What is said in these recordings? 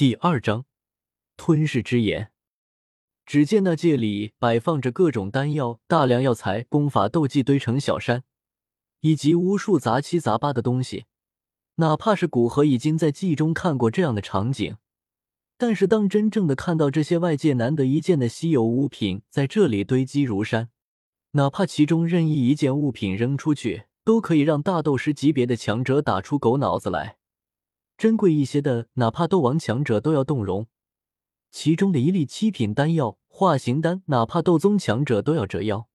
第二章吞噬之炎。只见那界里摆放着各种丹药、大量药材、功法、斗技堆成小山，以及无数杂七杂八的东西。哪怕是古河已经在记忆中看过这样的场景，但是当真正的看到这些外界难得一见的稀有物品在这里堆积如山，哪怕其中任意一件物品扔出去，都可以让大斗师级别的强者打出狗脑子来。珍贵一些的，哪怕斗王强者都要动容。其中的一粒七品丹药化形丹，哪怕斗宗强者都要折腰。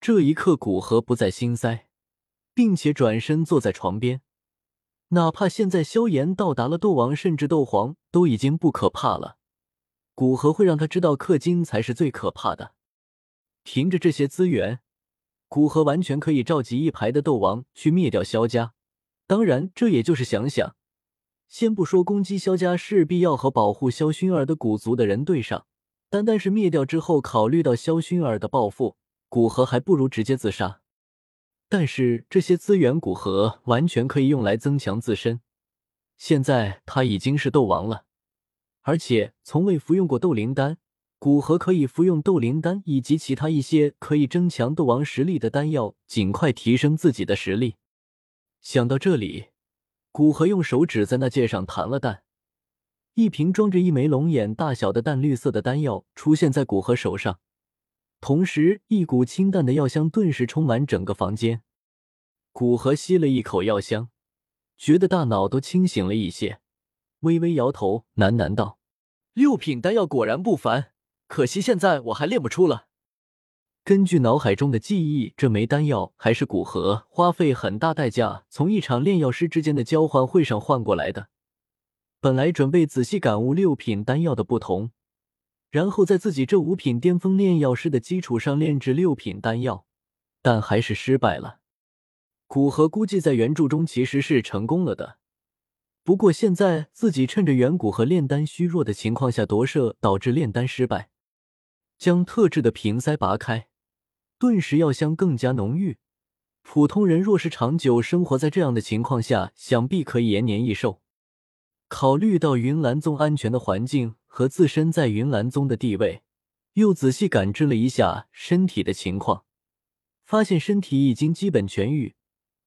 这一刻，古河不再心塞，并且转身坐在床边。哪怕现在萧炎到达了斗王，甚至斗皇，都已经不可怕了。古河会让他知道，氪金才是最可怕的。凭着这些资源，古河完全可以召集一排的斗王去灭掉萧家。当然，这也就是想想。先不说攻击萧家势必要和保护萧薰儿的古族的人对上，单单是灭掉之后，考虑到萧薰儿的报复，古河还不如直接自杀。但是这些资源，古河完全可以用来增强自身。现在他已经是斗王了，而且从未服用过斗灵丹，古河可以服用斗灵丹以及其他一些可以增强斗王实力的丹药，尽快提升自己的实力。想到这里。古河用手指在那戒上弹了弹，一瓶装着一枚龙眼大小的淡绿色的丹药出现在古河手上，同时一股清淡的药香顿时充满整个房间。古河吸了一口药香，觉得大脑都清醒了一些，微微摇头，喃喃道：“六品丹药果然不凡，可惜现在我还练不出了。”根据脑海中的记忆，这枚丹药还是古河花费很大代价从一场炼药师之间的交换会上换过来的。本来准备仔细感悟六品丹药的不同，然后在自己这五品巅峰炼药师的基础上炼制六品丹药，但还是失败了。古河估计在原著中其实是成功了的，不过现在自己趁着远古和炼丹虚弱的情况下夺舍，导致炼丹失败，将特制的瓶塞拔开。顿时药香更加浓郁，普通人若是长久生活在这样的情况下，想必可以延年益寿。考虑到云岚宗安全的环境和自身在云岚宗的地位，又仔细感知了一下身体的情况，发现身体已经基本痊愈。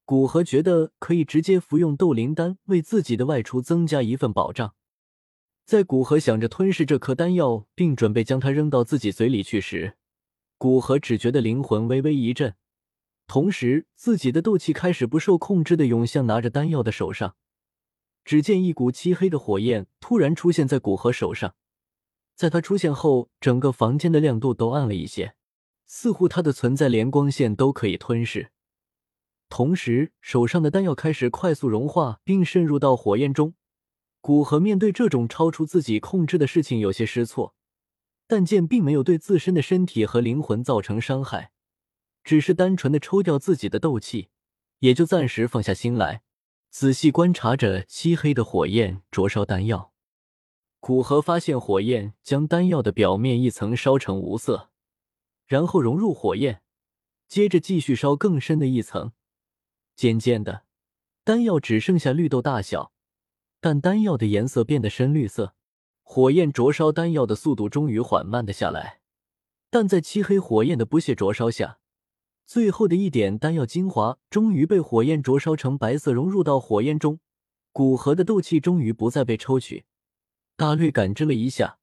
古河觉得可以直接服用斗灵丹，为自己的外出增加一份保障。在古河想着吞噬这颗丹药，并准备将它扔到自己嘴里去时，古河只觉得灵魂微微一震，同时自己的斗气开始不受控制的涌向拿着丹药的手上。只见一股漆黑的火焰突然出现在古河手上，在他出现后，整个房间的亮度都暗了一些，似乎他的存在连光线都可以吞噬。同时，手上的丹药开始快速融化并渗入到火焰中。古河面对这种超出自己控制的事情，有些失措。但见并没有对自身的身体和灵魂造成伤害，只是单纯的抽掉自己的斗气，也就暂时放下心来，仔细观察着漆黑的火焰灼烧丹药。古河发现火焰将丹药的表面一层烧成无色，然后融入火焰，接着继续烧更深的一层。渐渐的，丹药只剩下绿豆大小，但丹药的颜色变得深绿色。火焰灼烧丹药的速度终于缓慢的下来，但在漆黑火焰的不懈灼烧下，最后的一点丹药精华终于被火焰灼烧成白色，融入到火焰中。古河的斗气终于不再被抽取，大略感知了一下，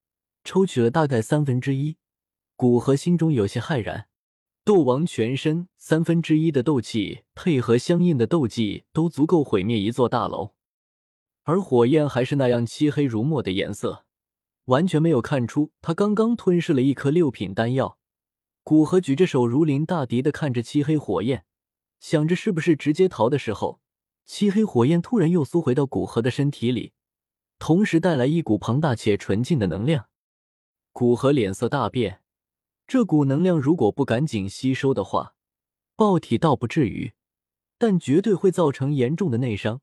抽取了大概三分之一。古河心中有些骇然，斗王全身三分之一的斗气，配合相应的斗技，都足够毁灭一座大楼，而火焰还是那样漆黑如墨的颜色。完全没有看出他刚刚吞噬了一颗六品丹药。古河举着手如临大敌的看着漆黑火焰，想着是不是直接逃的时候，漆黑火焰突然又缩回到古河的身体里，同时带来一股庞大且纯净的能量。古河脸色大变，这股能量如果不赶紧吸收的话，爆体倒不至于，但绝对会造成严重的内伤。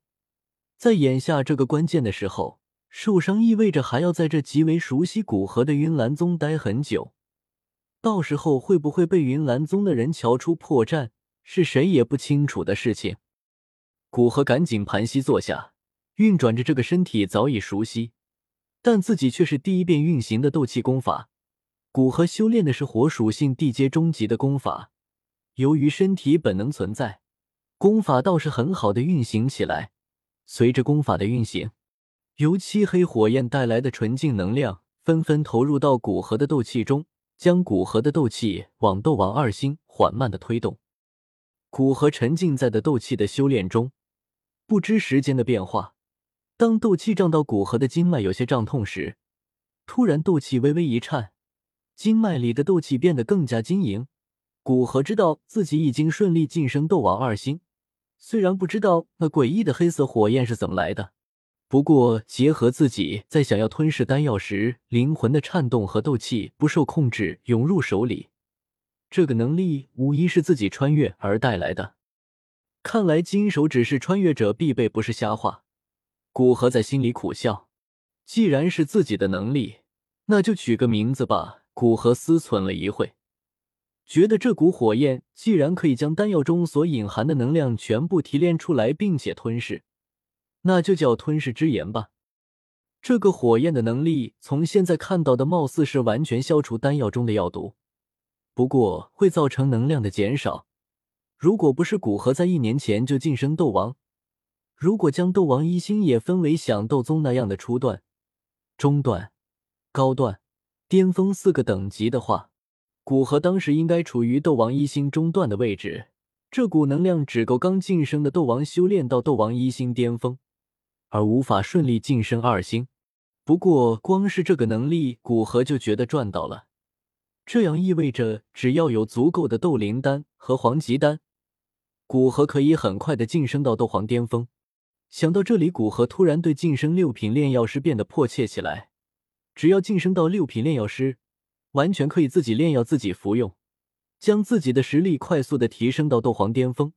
在眼下这个关键的时候。受伤意味着还要在这极为熟悉古河的云岚宗待很久，到时候会不会被云岚宗的人瞧出破绽，是谁也不清楚的事情。古河赶紧盘膝坐下，运转着这个身体早已熟悉，但自己却是第一遍运行的斗气功法。古河修炼的是火属性地阶中级的功法，由于身体本能存在，功法倒是很好的运行起来。随着功法的运行，由漆黑火焰带来的纯净能量纷纷投入到古河的斗气中，将古河的斗气往斗王二星缓慢的推动。古河沉浸在的斗气的修炼中，不知时间的变化。当斗气胀到古河的经脉有些胀痛时，突然斗气微微一颤，经脉里的斗气变得更加晶莹。古河知道自己已经顺利晋升斗王二星，虽然不知道那诡异的黑色火焰是怎么来的，不过结合自己在想要吞噬丹药时灵魂的颤动和斗气不受控制涌入手里，这个能力无疑是自己穿越而带来的。看来金手指是穿越者必备，不是瞎话。古河在心里苦笑，既然是自己的能力，那就取个名字吧。古河思忖了一会，觉得这股火焰既然可以将丹药中所隐含的能量全部提炼出来，并且吞噬，那就叫吞噬之炎吧。这个火焰的能力，从现在看到的，貌似是完全消除丹药中的药毒，不过会造成能量的减少。如果不是古河在一年前就晋升斗王。如果将斗王一星也分为响斗宗那样的初段、中段、高段、巅峰四个等级的话，古河当时应该处于斗王一星中段的位置。这股能量只够刚晋升的斗王修炼到斗王一星巅峰，而无法顺利晋升二星。不过，光是这个能力，古河就觉得赚到了。这样意味着，只要有足够的斗灵丹和黄级丹，古河可以很快的晋升到斗皇巅峰。想到这里，古河突然对晋升六品炼药师变得迫切起来。只要晋升到六品炼药师，完全可以自己炼药、自己服用，将自己的实力快速的提升到斗皇巅峰。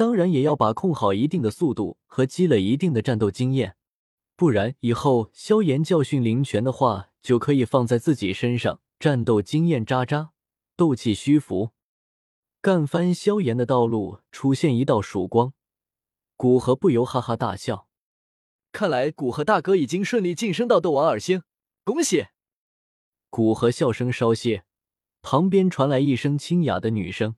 当然，也要把控好一定的速度和积累一定的战斗经验，不然以后萧炎教训灵泉的话，就可以放在自己身上，战斗经验渣渣，斗气虚浮，干翻萧炎的道路。出现一道曙光。古河不由哈哈大笑，看来古河大哥已经顺利晋升到斗王二星，恭喜！古河笑声稍歇，旁边传来一声清雅的女声。